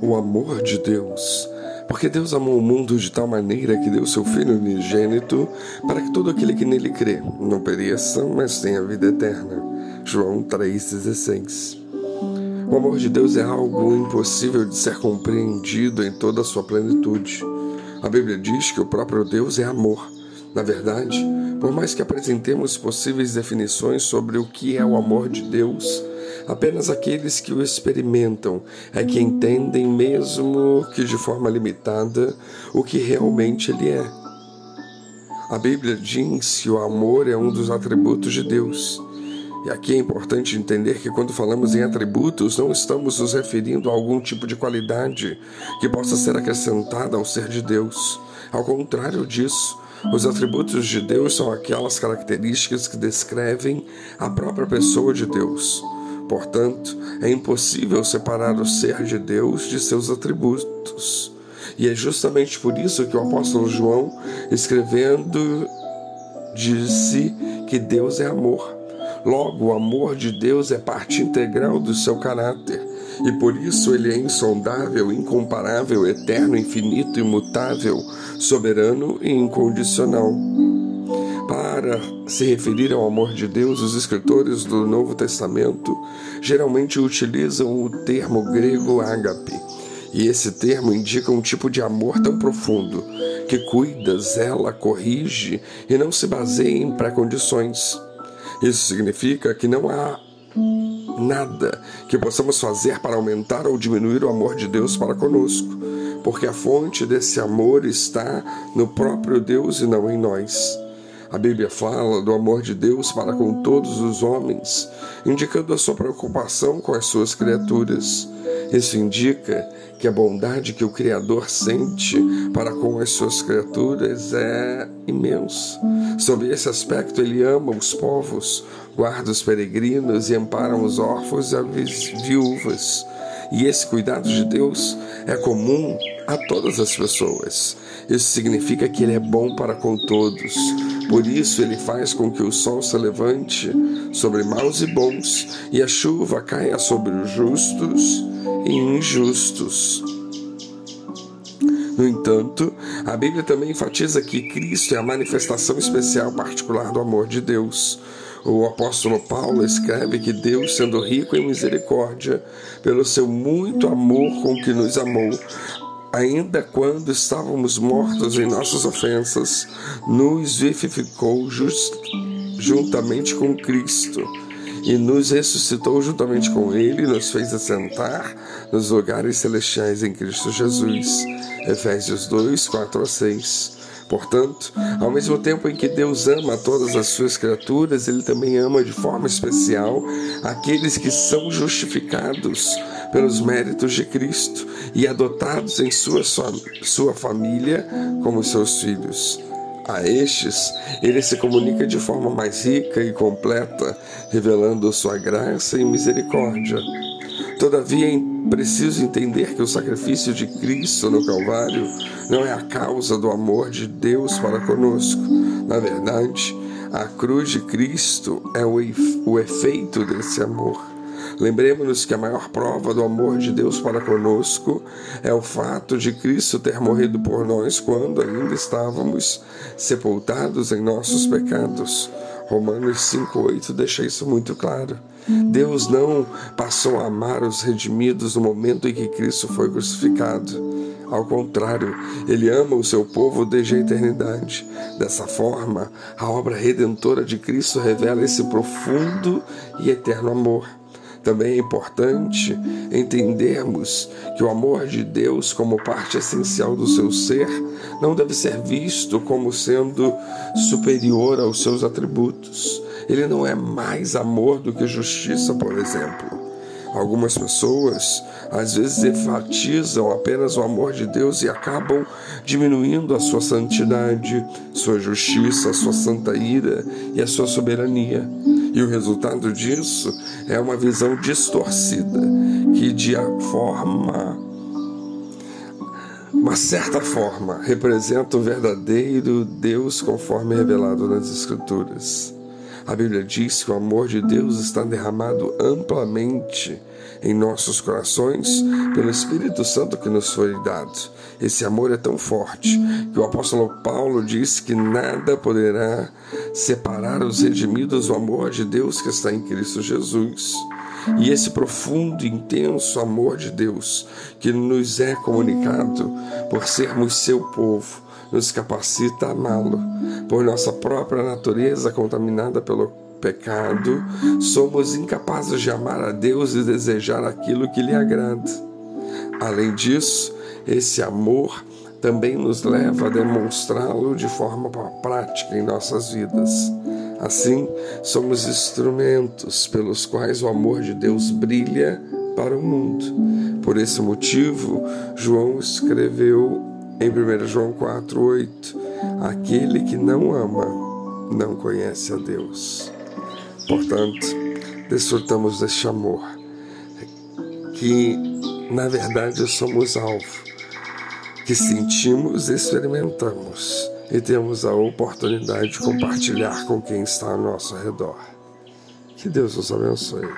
O amor de Deus. Porque Deus amou o mundo de tal maneira que deu seu Filho unigênito para que todo aquele que nele crê não pereça, mas tenha vida eterna. João 3,16 O amor de Deus é algo impossível de ser compreendido em toda a sua plenitude. A Bíblia diz que o próprio Deus é amor. Na verdade, por mais que apresentemos possíveis definições sobre o que é o amor de Deus, apenas aqueles que o experimentam é que entendem, mesmo que de forma limitada, o que realmente ele é. A Bíblia diz que o amor é um dos atributos de Deus. E aqui é importante entender que quando falamos em atributos, não estamos nos referindo a algum tipo de qualidade que possa ser acrescentada ao ser de Deus. Ao contrário disso, os atributos de Deus são aquelas características que descrevem a própria pessoa de Deus. Portanto, é impossível separar o ser de Deus de seus atributos. E é justamente por isso que o apóstolo João, escrevendo, disse que Deus é amor. Logo, o amor de Deus é parte integral do seu caráter, e por isso ele é insondável, incomparável, eterno, infinito, imutável, soberano e incondicional. Para se referir ao amor de Deus, os escritores do Novo Testamento geralmente utilizam o termo grego ágape. E esse termo indica um tipo de amor tão profundo que cuida, zela, corrige e não se baseia em pré-condições. Isso significa que não há nada que possamos fazer para aumentar ou diminuir o amor de Deus para conosco, porque a fonte desse amor está no próprio Deus e não em nós. A Bíblia fala do amor de Deus para com todos os homens, indicando a sua preocupação com as suas criaturas. Isso indica que a bondade que o Criador sente para com as suas criaturas é imensa. Sob esse aspecto, ele ama os povos, guarda os peregrinos e ampara os órfãos e as viúvas. E esse cuidado de Deus é comum a todas as pessoas. Isso significa que Ele é bom para com todos. Por isso, Ele faz com que o sol se levante sobre maus e bons, e a chuva caia sobre os justos e injustos. No entanto, a Bíblia também enfatiza que Cristo é a manifestação especial particular do amor de Deus. O apóstolo Paulo escreve que Deus, sendo rico em misericórdia, pelo seu muito amor com que nos amou, ainda quando estávamos mortos em nossas ofensas, nos vivificou just, juntamente com Cristo e nos ressuscitou juntamente com Ele e nos fez assentar nos lugares celestiais em Cristo Jesus. Efésios 2, 4 a 6. Portanto, ao mesmo tempo em que Deus ama todas as suas criaturas, Ele também ama de forma especial aqueles que são justificados pelos méritos de Cristo e adotados em sua, sua família como seus filhos. A estes, ele se comunica de forma mais rica e completa, revelando sua graça e misericórdia. Todavia, preciso entender que o sacrifício de Cristo no Calvário não é a causa do amor de Deus para conosco. Na verdade, a cruz de Cristo é o efeito desse amor. Lembremos-nos que a maior prova do amor de Deus para conosco é o fato de Cristo ter morrido por nós quando ainda estávamos sepultados em nossos pecados. Romanos 5,8 deixa isso muito claro. Deus não passou a amar os redimidos no momento em que Cristo foi crucificado. Ao contrário, ele ama o seu povo desde a eternidade. Dessa forma, a obra redentora de Cristo revela esse profundo e eterno amor. Também é importante entendermos que o amor de Deus, como parte essencial do seu ser, não deve ser visto como sendo superior aos seus atributos. Ele não é mais amor do que justiça, por exemplo. Algumas pessoas às vezes enfatizam apenas o amor de Deus e acabam diminuindo a sua santidade, sua justiça, sua santa ira e a sua soberania. E o resultado disso é uma visão distorcida que de forma uma certa forma representa o verdadeiro Deus conforme revelado nas escrituras. A Bíblia diz que o amor de Deus está derramado amplamente em nossos corações pelo Espírito Santo que nos foi dado. Esse amor é tão forte que o apóstolo Paulo diz que nada poderá separar os redimidos do amor de Deus que está em Cristo Jesus. E esse profundo e intenso amor de Deus que nos é comunicado por sermos seu povo nos capacita a amá-lo. Por nossa própria natureza contaminada pelo pecado, somos incapazes de amar a Deus e desejar aquilo que lhe agrada. Além disso, esse amor também nos leva a demonstrá-lo de forma prática em nossas vidas. Assim, somos instrumentos pelos quais o amor de Deus brilha para o mundo. Por esse motivo, João escreveu em 1 João 4,8: Aquele que não ama não conhece a Deus. Portanto, desfrutamos deste amor, que na verdade somos alvo, que sentimos e experimentamos e temos a oportunidade de compartilhar com quem está ao nosso redor. Que Deus nos abençoe.